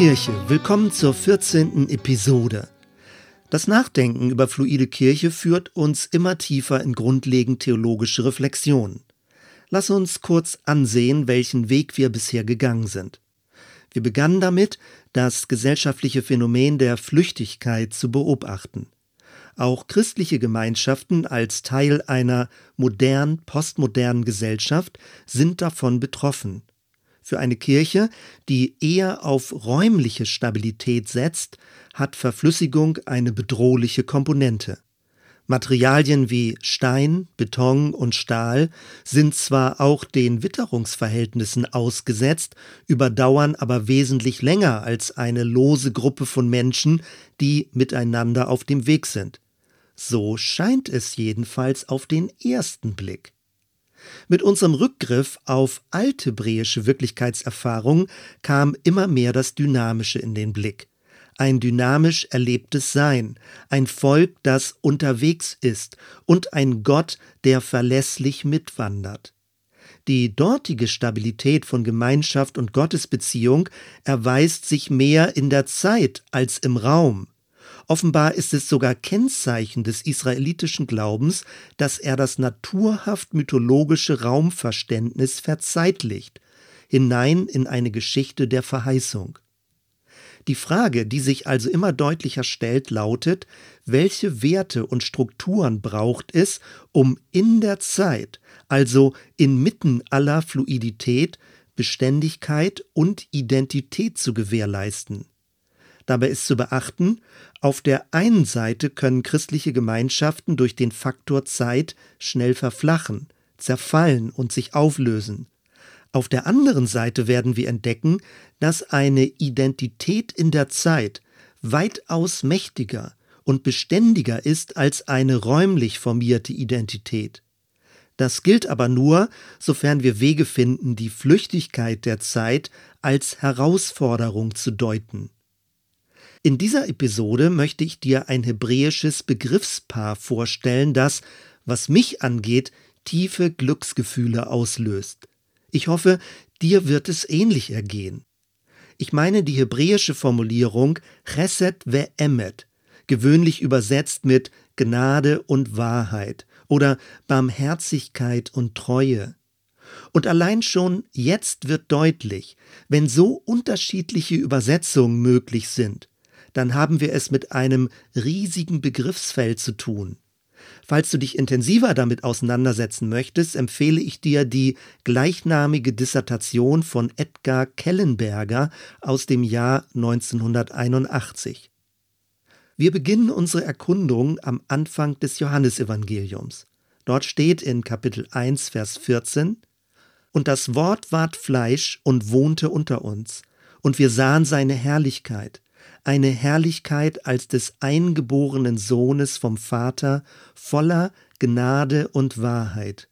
Kirche, willkommen zur 14. Episode. Das Nachdenken über fluide Kirche führt uns immer tiefer in grundlegend theologische Reflexionen. Lass uns kurz ansehen, welchen Weg wir bisher gegangen sind. Wir begannen damit, das gesellschaftliche Phänomen der Flüchtigkeit zu beobachten. Auch christliche Gemeinschaften als Teil einer modern postmodernen Gesellschaft sind davon betroffen. Für eine Kirche, die eher auf räumliche Stabilität setzt, hat Verflüssigung eine bedrohliche Komponente. Materialien wie Stein, Beton und Stahl sind zwar auch den Witterungsverhältnissen ausgesetzt, überdauern aber wesentlich länger als eine lose Gruppe von Menschen, die miteinander auf dem Weg sind. So scheint es jedenfalls auf den ersten Blick. Mit unserem Rückgriff auf althebräische Wirklichkeitserfahrung kam immer mehr das Dynamische in den Blick. Ein dynamisch erlebtes Sein, ein Volk, das unterwegs ist und ein Gott, der verlässlich mitwandert. Die dortige Stabilität von Gemeinschaft und Gottesbeziehung erweist sich mehr in der Zeit als im Raum. Offenbar ist es sogar Kennzeichen des israelitischen Glaubens, dass er das naturhaft mythologische Raumverständnis verzeitlicht, hinein in eine Geschichte der Verheißung. Die Frage, die sich also immer deutlicher stellt, lautet, welche Werte und Strukturen braucht es, um in der Zeit, also inmitten aller Fluidität, Beständigkeit und Identität zu gewährleisten. Dabei ist zu beachten, auf der einen Seite können christliche Gemeinschaften durch den Faktor Zeit schnell verflachen, zerfallen und sich auflösen. Auf der anderen Seite werden wir entdecken, dass eine Identität in der Zeit weitaus mächtiger und beständiger ist als eine räumlich formierte Identität. Das gilt aber nur, sofern wir Wege finden, die Flüchtigkeit der Zeit als Herausforderung zu deuten. In dieser Episode möchte ich dir ein hebräisches Begriffspaar vorstellen, das, was mich angeht, tiefe Glücksgefühle auslöst. Ich hoffe, dir wird es ähnlich ergehen. Ich meine die hebräische Formulierung Chesed ve'emet, gewöhnlich übersetzt mit Gnade und Wahrheit oder Barmherzigkeit und Treue. Und allein schon jetzt wird deutlich, wenn so unterschiedliche Übersetzungen möglich sind, dann haben wir es mit einem riesigen Begriffsfeld zu tun. Falls du dich intensiver damit auseinandersetzen möchtest, empfehle ich dir die gleichnamige Dissertation von Edgar Kellenberger aus dem Jahr 1981. Wir beginnen unsere Erkundung am Anfang des Johannesevangeliums. Dort steht in Kapitel 1, Vers 14, Und das Wort ward Fleisch und wohnte unter uns, und wir sahen seine Herrlichkeit, eine Herrlichkeit als des eingeborenen Sohnes vom Vater, voller Gnade und Wahrheit.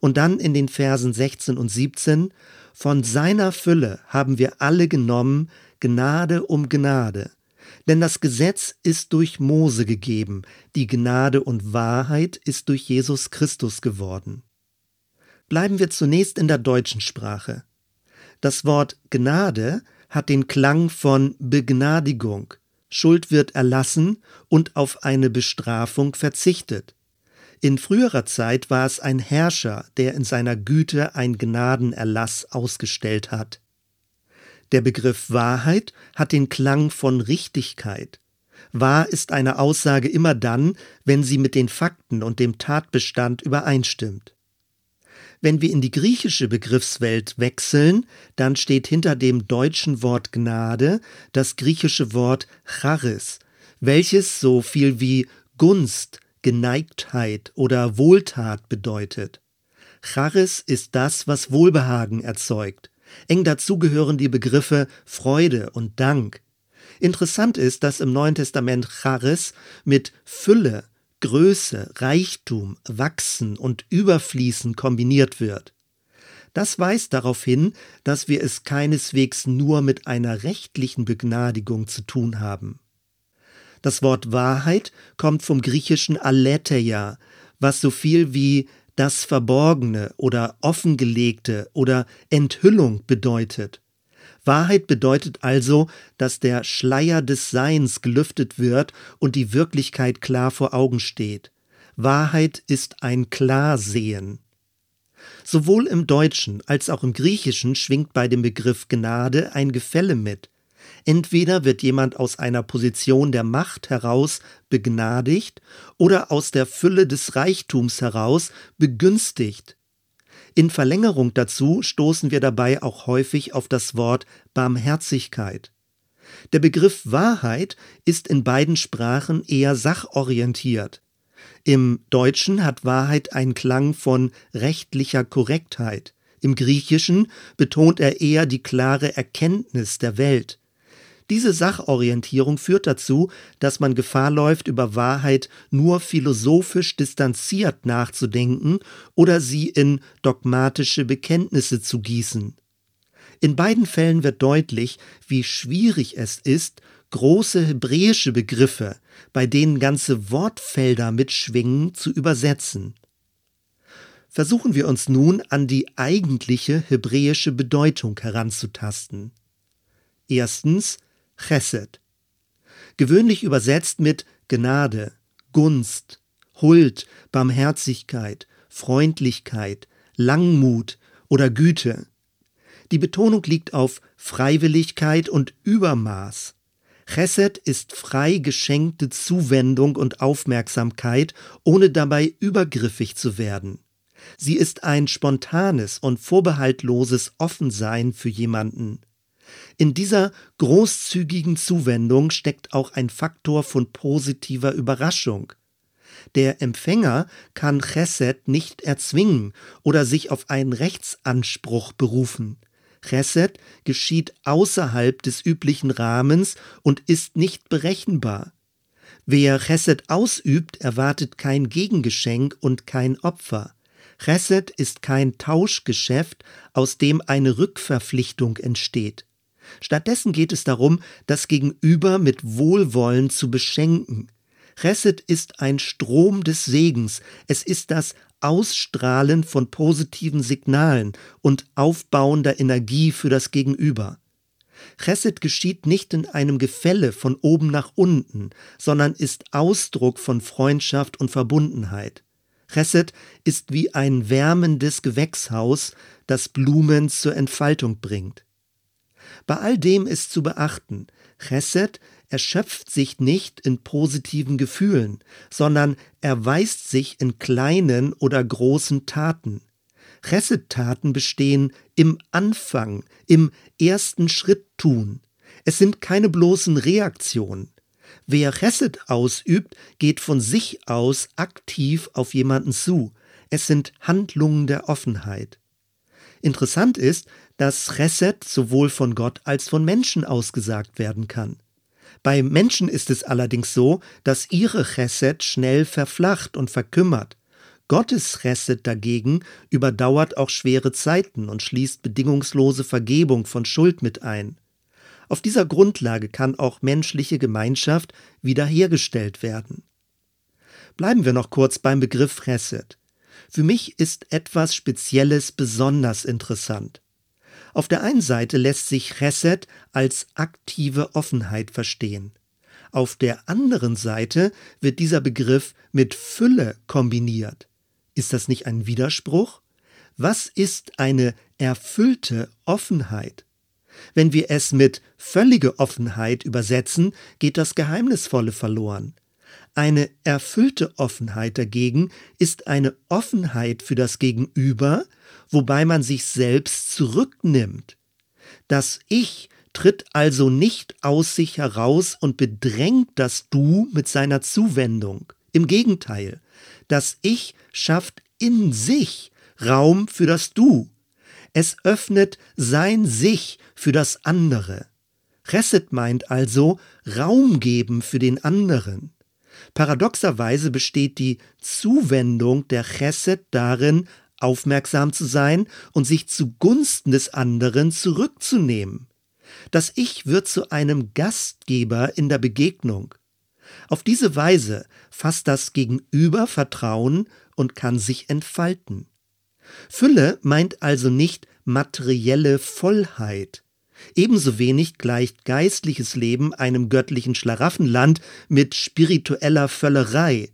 Und dann in den Versen 16 und 17, von seiner Fülle haben wir alle genommen, Gnade um Gnade. Denn das Gesetz ist durch Mose gegeben, die Gnade und Wahrheit ist durch Jesus Christus geworden. Bleiben wir zunächst in der deutschen Sprache. Das Wort Gnade hat den Klang von Begnadigung. Schuld wird erlassen und auf eine Bestrafung verzichtet. In früherer Zeit war es ein Herrscher, der in seiner Güte ein Gnadenerlass ausgestellt hat. Der Begriff Wahrheit hat den Klang von Richtigkeit. Wahr ist eine Aussage immer dann, wenn sie mit den Fakten und dem Tatbestand übereinstimmt. Wenn wir in die griechische Begriffswelt wechseln, dann steht hinter dem deutschen Wort Gnade das griechische Wort Charis, welches so viel wie Gunst, Geneigtheit oder Wohltat bedeutet. Charis ist das, was Wohlbehagen erzeugt. Eng dazu gehören die Begriffe Freude und Dank. Interessant ist, dass im Neuen Testament Charis mit Fülle, Größe, Reichtum, Wachsen und Überfließen kombiniert wird. Das weist darauf hin, dass wir es keineswegs nur mit einer rechtlichen Begnadigung zu tun haben. Das Wort Wahrheit kommt vom griechischen aletheia, was so viel wie das Verborgene oder Offengelegte oder Enthüllung bedeutet. Wahrheit bedeutet also, dass der Schleier des Seins gelüftet wird und die Wirklichkeit klar vor Augen steht. Wahrheit ist ein Klarsehen. Sowohl im Deutschen als auch im Griechischen schwingt bei dem Begriff Gnade ein Gefälle mit. Entweder wird jemand aus einer Position der Macht heraus begnadigt oder aus der Fülle des Reichtums heraus begünstigt. In Verlängerung dazu stoßen wir dabei auch häufig auf das Wort Barmherzigkeit. Der Begriff Wahrheit ist in beiden Sprachen eher sachorientiert. Im Deutschen hat Wahrheit einen Klang von rechtlicher Korrektheit. Im Griechischen betont er eher die klare Erkenntnis der Welt. Diese Sachorientierung führt dazu, dass man Gefahr läuft, über Wahrheit nur philosophisch distanziert nachzudenken oder sie in dogmatische Bekenntnisse zu gießen. In beiden Fällen wird deutlich, wie schwierig es ist, große hebräische Begriffe, bei denen ganze Wortfelder mitschwingen, zu übersetzen. Versuchen wir uns nun an die eigentliche hebräische Bedeutung heranzutasten. Erstens Chesed. Gewöhnlich übersetzt mit Gnade, Gunst, Huld, Barmherzigkeit, Freundlichkeit, Langmut oder Güte. Die Betonung liegt auf Freiwilligkeit und Übermaß. Chesed ist frei geschenkte Zuwendung und Aufmerksamkeit, ohne dabei übergriffig zu werden. Sie ist ein spontanes und vorbehaltloses Offensein für jemanden. In dieser großzügigen Zuwendung steckt auch ein Faktor von positiver Überraschung. Der Empfänger kann Chesed nicht erzwingen oder sich auf einen Rechtsanspruch berufen. Chesed geschieht außerhalb des üblichen Rahmens und ist nicht berechenbar. Wer Chesed ausübt, erwartet kein Gegengeschenk und kein Opfer. Chesed ist kein Tauschgeschäft, aus dem eine Rückverpflichtung entsteht. Stattdessen geht es darum, das Gegenüber mit Wohlwollen zu beschenken. Chesed ist ein Strom des Segens, es ist das Ausstrahlen von positiven Signalen und aufbauender Energie für das Gegenüber. Chesed geschieht nicht in einem Gefälle von oben nach unten, sondern ist Ausdruck von Freundschaft und Verbundenheit. Chesed ist wie ein wärmendes Gewächshaus, das Blumen zur Entfaltung bringt. Bei all dem ist zu beachten, Chesed erschöpft sich nicht in positiven Gefühlen, sondern erweist sich in kleinen oder großen Taten. Chesed-Taten bestehen im Anfang, im ersten Schritt tun. Es sind keine bloßen Reaktionen. Wer Chesed ausübt, geht von sich aus aktiv auf jemanden zu. Es sind Handlungen der Offenheit. Interessant ist, dass Chesed sowohl von Gott als von Menschen ausgesagt werden kann. Bei Menschen ist es allerdings so, dass ihre Chesed schnell verflacht und verkümmert. Gottes Chesed dagegen überdauert auch schwere Zeiten und schließt bedingungslose Vergebung von Schuld mit ein. Auf dieser Grundlage kann auch menschliche Gemeinschaft wiederhergestellt werden. Bleiben wir noch kurz beim Begriff Chesed. Für mich ist etwas Spezielles besonders interessant. Auf der einen Seite lässt sich Chesed als aktive Offenheit verstehen. Auf der anderen Seite wird dieser Begriff mit Fülle kombiniert. Ist das nicht ein Widerspruch? Was ist eine erfüllte Offenheit? Wenn wir es mit völlige Offenheit übersetzen, geht das Geheimnisvolle verloren. Eine erfüllte Offenheit dagegen ist eine Offenheit für das Gegenüber, wobei man sich selbst zurücknimmt. Das Ich tritt also nicht aus sich heraus und bedrängt das Du mit seiner Zuwendung. Im Gegenteil, das Ich schafft in sich Raum für das Du. Es öffnet sein Sich für das andere. Chesed meint also Raum geben für den anderen. Paradoxerweise besteht die Zuwendung der Chesed darin, aufmerksam zu sein und sich zugunsten des anderen zurückzunehmen. Das Ich wird zu einem Gastgeber in der Begegnung. Auf diese Weise fasst das Gegenüber Vertrauen und kann sich entfalten. Fülle meint also nicht materielle Vollheit. Ebenso wenig gleicht geistliches Leben einem göttlichen Schlaraffenland mit spiritueller Völlerei.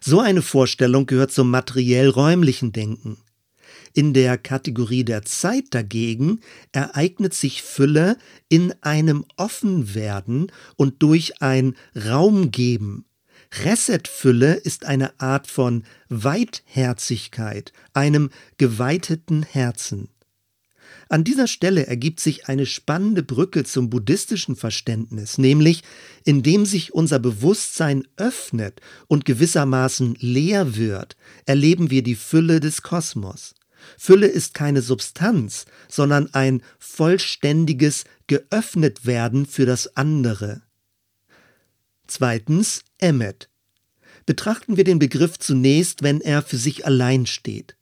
So eine Vorstellung gehört zum materiell-räumlichen Denken. In der Kategorie der Zeit dagegen ereignet sich Fülle in einem Offenwerden und durch ein Raumgeben. Reset-Fülle ist eine Art von Weitherzigkeit, einem geweiteten Herzen. An dieser Stelle ergibt sich eine spannende Brücke zum buddhistischen Verständnis, nämlich indem sich unser Bewusstsein öffnet und gewissermaßen leer wird, erleben wir die Fülle des Kosmos. Fülle ist keine Substanz, sondern ein vollständiges Geöffnetwerden für das andere. Zweitens Emmet. Betrachten wir den Begriff zunächst, wenn er für sich allein steht.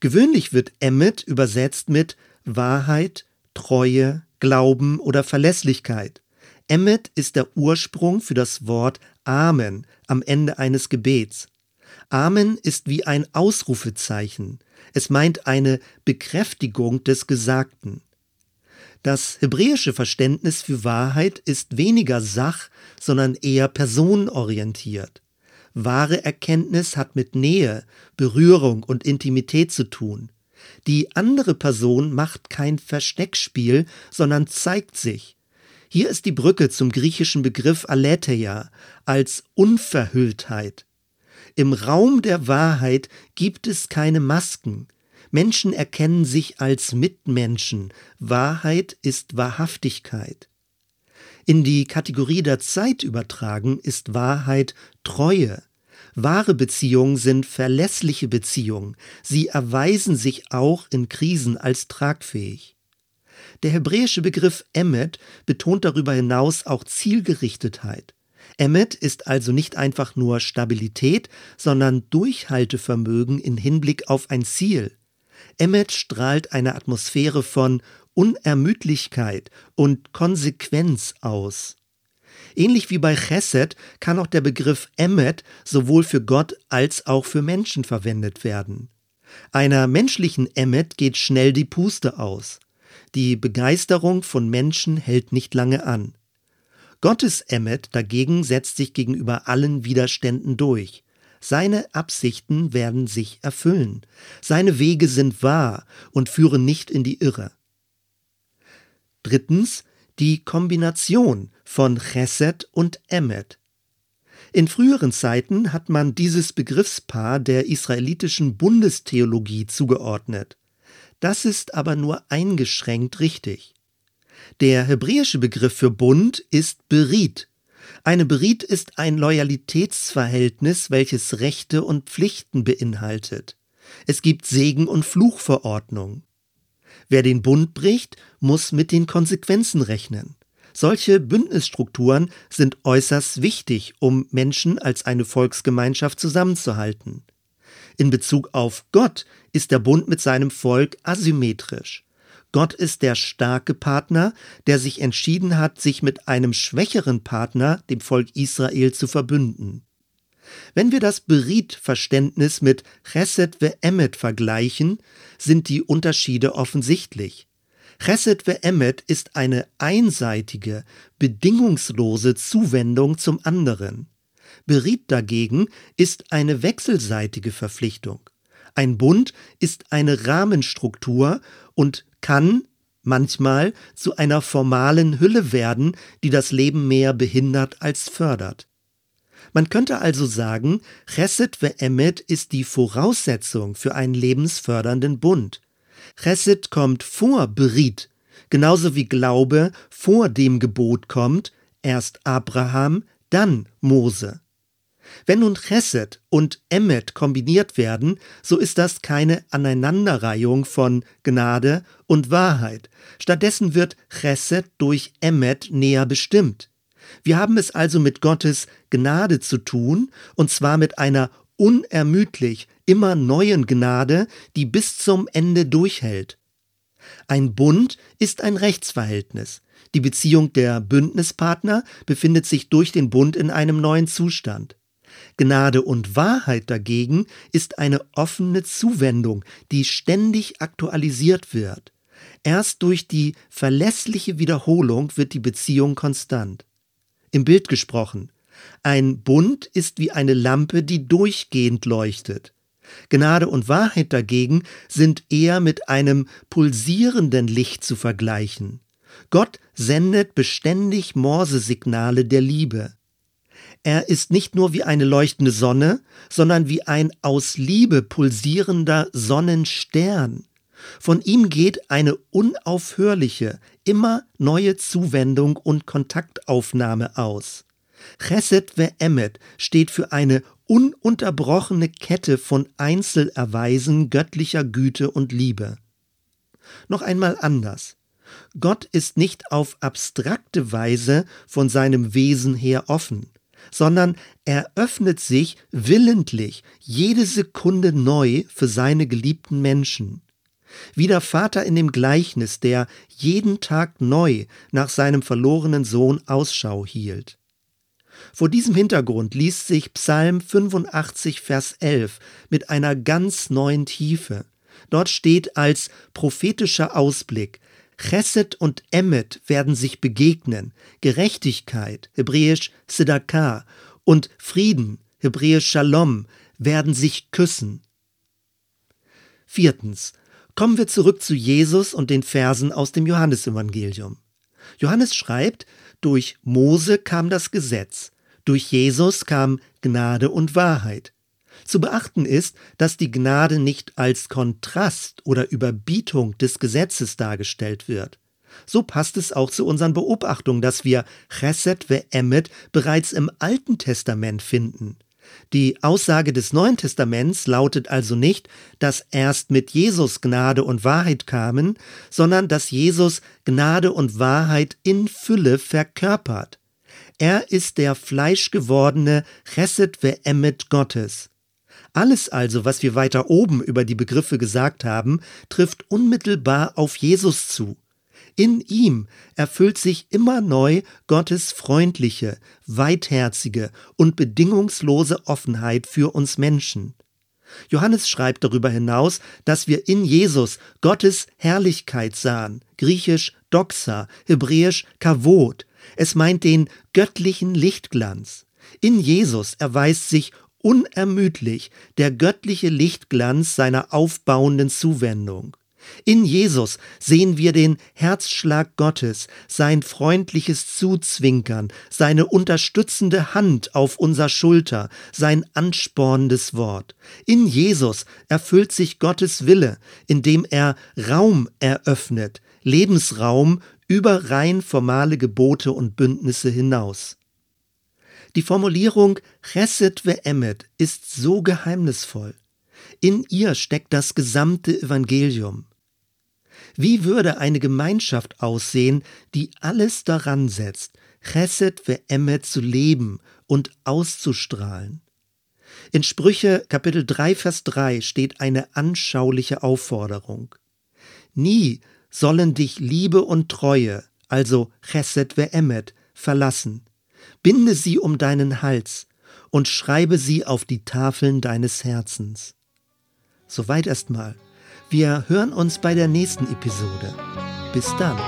Gewöhnlich wird Emmet übersetzt mit Wahrheit, Treue, Glauben oder Verlässlichkeit. Emmet ist der Ursprung für das Wort Amen am Ende eines Gebets. Amen ist wie ein Ausrufezeichen. Es meint eine Bekräftigung des Gesagten. Das hebräische Verständnis für Wahrheit ist weniger sach, sondern eher personenorientiert. Wahre Erkenntnis hat mit Nähe, Berührung und Intimität zu tun. Die andere Person macht kein Versteckspiel, sondern zeigt sich. Hier ist die Brücke zum griechischen Begriff Aletheia als Unverhülltheit. Im Raum der Wahrheit gibt es keine Masken. Menschen erkennen sich als Mitmenschen. Wahrheit ist Wahrhaftigkeit. In die Kategorie der Zeit übertragen ist Wahrheit Treue. Wahre Beziehungen sind verlässliche Beziehungen. Sie erweisen sich auch in Krisen als tragfähig. Der hebräische Begriff Emmet betont darüber hinaus auch Zielgerichtetheit. Emmet ist also nicht einfach nur Stabilität, sondern Durchhaltevermögen in Hinblick auf ein Ziel. Emmet strahlt eine Atmosphäre von Unermüdlichkeit und Konsequenz aus. Ähnlich wie bei Chesed kann auch der Begriff Emmet sowohl für Gott als auch für Menschen verwendet werden. Einer menschlichen Emmet geht schnell die Puste aus. Die Begeisterung von Menschen hält nicht lange an. Gottes Emmet dagegen setzt sich gegenüber allen Widerständen durch. Seine Absichten werden sich erfüllen. Seine Wege sind wahr und führen nicht in die Irre. Drittens die Kombination von Chesed und Emmet. In früheren Zeiten hat man dieses Begriffspaar der israelitischen Bundestheologie zugeordnet. Das ist aber nur eingeschränkt richtig. Der hebräische Begriff für Bund ist Berit. Eine Berit ist ein Loyalitätsverhältnis, welches Rechte und Pflichten beinhaltet. Es gibt Segen- und Fluchverordnung. Wer den Bund bricht, muss mit den Konsequenzen rechnen. Solche Bündnisstrukturen sind äußerst wichtig, um Menschen als eine Volksgemeinschaft zusammenzuhalten. In Bezug auf Gott ist der Bund mit seinem Volk asymmetrisch. Gott ist der starke Partner, der sich entschieden hat, sich mit einem schwächeren Partner, dem Volk Israel, zu verbünden. Wenn wir das Berit-Verständnis mit Chesed Emet vergleichen, sind die Unterschiede offensichtlich. Chesed Emet ist eine einseitige, bedingungslose Zuwendung zum anderen. Berit dagegen ist eine wechselseitige Verpflichtung. Ein Bund ist eine Rahmenstruktur und kann manchmal zu einer formalen Hülle werden, die das Leben mehr behindert als fördert. Man könnte also sagen, Chesed Ve'emet ist die Voraussetzung für einen lebensfördernden Bund. Chesed kommt vor Berit, genauso wie Glaube vor dem Gebot kommt, erst Abraham, dann Mose. Wenn nun Chesed und Emmet kombiniert werden, so ist das keine Aneinanderreihung von Gnade und Wahrheit. Stattdessen wird Chesed durch Emmet näher bestimmt. Wir haben es also mit Gottes Gnade zu tun, und zwar mit einer unermüdlich immer neuen Gnade, die bis zum Ende durchhält. Ein Bund ist ein Rechtsverhältnis. Die Beziehung der Bündnispartner befindet sich durch den Bund in einem neuen Zustand. Gnade und Wahrheit dagegen ist eine offene Zuwendung, die ständig aktualisiert wird. Erst durch die verlässliche Wiederholung wird die Beziehung konstant. Im Bild gesprochen, ein Bund ist wie eine Lampe, die durchgehend leuchtet. Gnade und Wahrheit dagegen sind eher mit einem pulsierenden Licht zu vergleichen. Gott sendet beständig Morsesignale der Liebe. Er ist nicht nur wie eine leuchtende Sonne, sondern wie ein aus Liebe pulsierender Sonnenstern. Von ihm geht eine unaufhörliche, immer neue Zuwendung und Kontaktaufnahme aus. Chesed ve'emet steht für eine ununterbrochene Kette von Einzelerweisen göttlicher Güte und Liebe. Noch einmal anders. Gott ist nicht auf abstrakte Weise von seinem Wesen her offen, sondern er öffnet sich willentlich jede Sekunde neu für seine geliebten Menschen. Wie der Vater in dem Gleichnis, der jeden Tag neu nach seinem verlorenen Sohn Ausschau hielt. Vor diesem Hintergrund liest sich Psalm 85, Vers 11 mit einer ganz neuen Tiefe. Dort steht als prophetischer Ausblick, Chesed und Emmet werden sich begegnen, Gerechtigkeit, hebräisch Sedakah, und Frieden, hebräisch Shalom, werden sich küssen. Viertens. Kommen wir zurück zu Jesus und den Versen aus dem Johannesevangelium. Johannes schreibt, durch Mose kam das Gesetz, durch Jesus kam Gnade und Wahrheit. Zu beachten ist, dass die Gnade nicht als Kontrast oder Überbietung des Gesetzes dargestellt wird. So passt es auch zu unseren Beobachtungen, dass wir Chesed ve'emet bereits im Alten Testament finden. Die Aussage des Neuen Testaments lautet also nicht, dass erst mit Jesus Gnade und Wahrheit kamen, sondern dass Jesus Gnade und Wahrheit in Fülle verkörpert. Er ist der fleischgewordene Chesed ve'emet Gottes. Alles also, was wir weiter oben über die Begriffe gesagt haben, trifft unmittelbar auf Jesus zu. In ihm erfüllt sich immer neu Gottes freundliche, weitherzige und bedingungslose Offenheit für uns Menschen. Johannes schreibt darüber hinaus, dass wir in Jesus Gottes Herrlichkeit sahen, griechisch Doxa, hebräisch Kavod. Es meint den göttlichen Lichtglanz. In Jesus erweist sich unermüdlich der göttliche Lichtglanz seiner aufbauenden Zuwendung. In Jesus sehen wir den Herzschlag Gottes, sein freundliches Zuzwinkern, seine unterstützende Hand auf unser Schulter, sein anspornendes Wort. In Jesus erfüllt sich Gottes Wille, indem er Raum eröffnet, Lebensraum über rein formale Gebote und Bündnisse hinaus. Die Formulierung Chesed ve'emet ist so geheimnisvoll. In ihr steckt das gesamte Evangelium. Wie würde eine Gemeinschaft aussehen, die alles daran setzt, Chesed ve'emet zu leben und auszustrahlen? In Sprüche Kapitel 3 Vers 3 steht eine anschauliche Aufforderung. Nie sollen dich Liebe und Treue, also Chesed ve'emet, verlassen binde sie um deinen Hals und schreibe sie auf die Tafeln deines Herzens. Soweit erstmal. Wir hören uns bei der nächsten Episode. Bis dann.